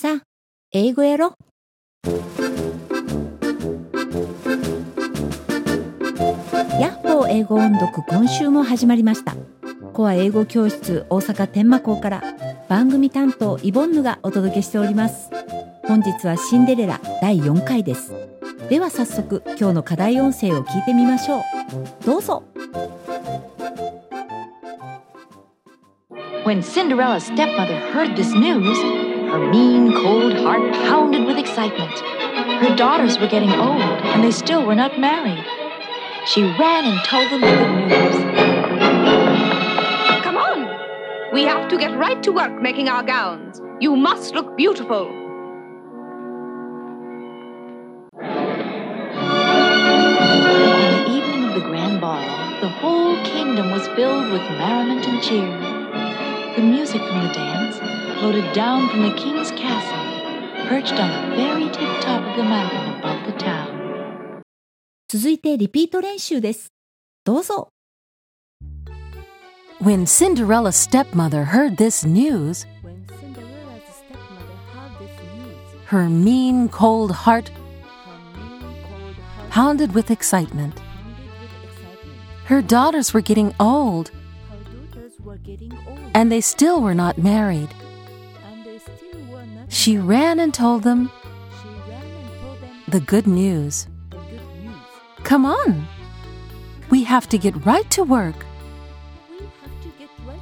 さあ、英語やろ。ヤッホー英語音読今週も始まりました。コア英語教室大阪天満校から番組担当イボンヌがお届けしております。本日はシンデレラ第4回です。では早速今日の課題音声を聞いてみましょう。どうぞ。When Cinderella's stepmother heard this news, her mean, cold heart pounded with excitement. Her daughters were getting old, and they still were not married. She ran and told them the good news. Come on! We have to get right to work making our gowns. You must look beautiful. On the evening of the grand ball, the whole kingdom was filled with merriment and cheer. The music from the dance floated down from the king's castle, perched on the very tip top of the mountain above the town. 続いてリピート練習です。どうぞ。 When Cinderella's stepmother heard this news, When Cinderella's stepmother heard this news, her mean, cold heart her mean cold heart pounded with excitement. pounded with excitement. Her daughters were getting old, Her daughters were getting old, and they still were not married. She ran and told them the good news. Come on! We have to get right to work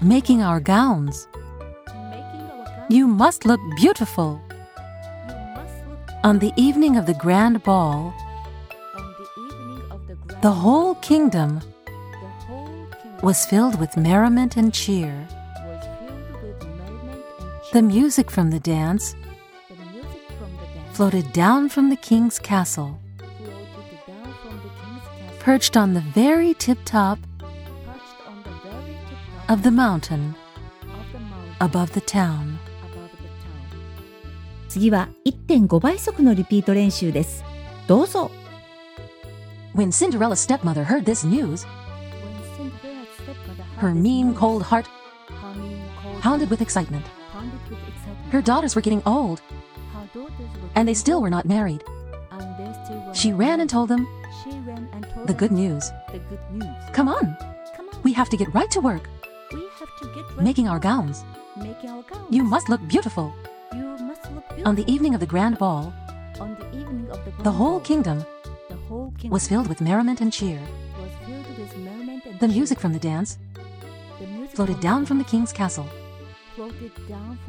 making our gowns. You must look beautiful. On the evening of the grand ball, the whole kingdom was filled with merriment and cheer. The music from the dance floated down from the king's castle, floated down from the king's castle, perched on the very tip top perched on the very tip top of the mountain of the mountain above the town. above the town. 次は1.5倍速のリピート練習です。どうぞ。 When Cinderella's stepmother heard this news, When Cinderella's stepmother her heard this mean, news, cold heart her mean cold pounded with excitement. Her daughters were getting old, and they still were not married. She ran and told them the good news. Come on! We have to get right to work making our gowns. You must look beautiful. On the evening of the grand ball, the whole kingdom was filled with merriment and cheer. The music from the dance floated down from the king's castle,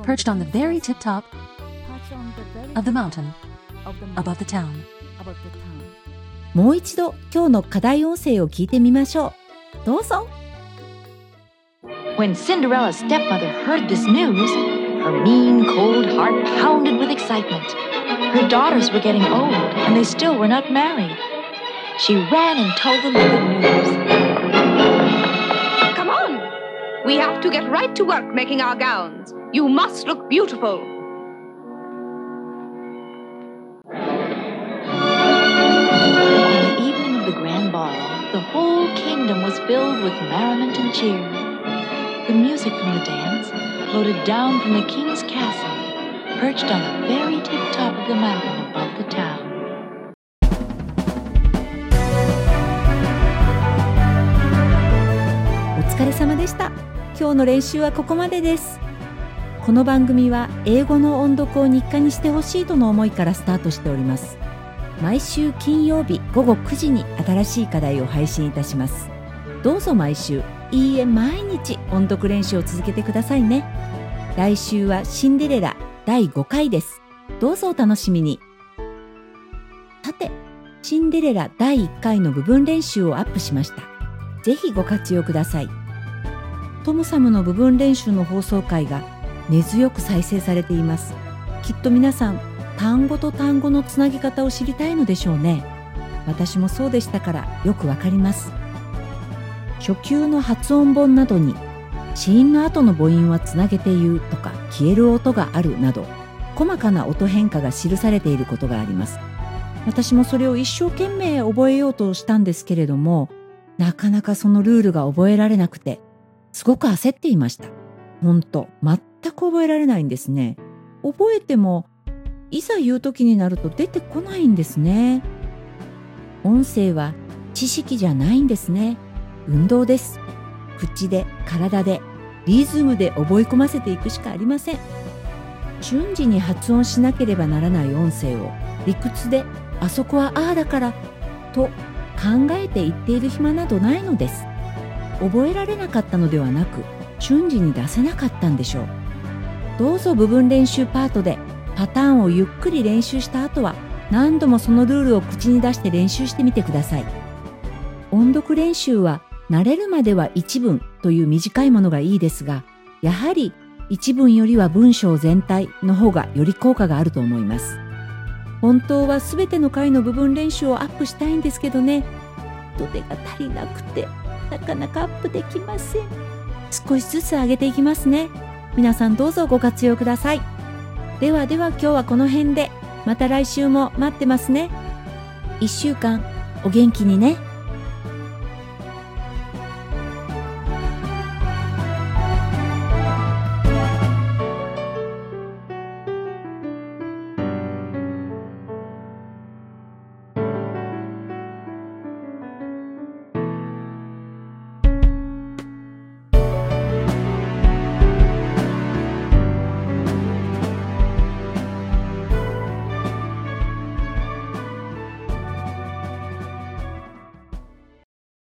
perched on the king's very castle, tip top perched on the very of the top mountain of the mountain above the town. above the town. もう一度今日の課題音声を聞いてみましょう。どうぞ。 When Cinderella's stepmother heard this news, her mean, cold heart pounded with excitement. Her daughters were getting old, and they still were not married. She ran and told them the good news. Come on! We have to get right to work making our gowns. You must look beautiful. On the evening of the grand ball, the whole kingdom was filled with merriment and cheer. The music from the dance floated down from the king's castle, perched on the very tip top of the mountain above the town. お疲れ様でした。 今日の練習はここまでです。この番組は英語の音読を日課にしてほしいとの思いからスタートしております。毎週金曜日午後9時に新しい課題を配信いたします。どうぞ毎週、いいえ毎日音読練習を続けてくださいね。来週はシンデレラ第5回です。どうぞお楽しみに。さて、シンデレラ第1回の部分練習をアップしました。ぜひご活用ください。トムサムの部分練習の放送回が根強く再生されています。きっと皆さん、単語と単語のつなぎ方を知りたいのでしょうね。私もそうでしたからよくわかります。初級の発音本などに、子音の後の母音はつなげて言うとか消える音があるなど、細かな音変化が記されていることがあります。私もそれを一生懸命覚えようとしたんですけれども、なかなかそのルールが覚えられなくて、すごく焦っていました。ほんと、全く覚えられないんですね。覚えてもいざ言う時になると出てこないんですね。音声は知識じゃないんですね。運動です。口で体でリズムで覚え込ませていくしかありません。瞬時に発音しなければならない音声を理屈であそこはああだからと考えて言っている暇などないのです。覚えられなかったのではなく瞬時に出せなかったんでしょう。どうぞ部分練習パートでパターンをゆっくり練習した後は何度もそのルールを口に出して練習してみてください。音読練習は慣れるまでは一文という短いものがいいですがやはり一文よりは文章全体の方がより効果があると思います。本当はすべての回の部分練習をアップしたいんですけどね。人手が足りなくて。なかなかアップできません。少しずつ上げていきますね。皆さんどうぞご活用ください。ではでは今日はこの辺でまた来週も待ってますね1週間お元気にね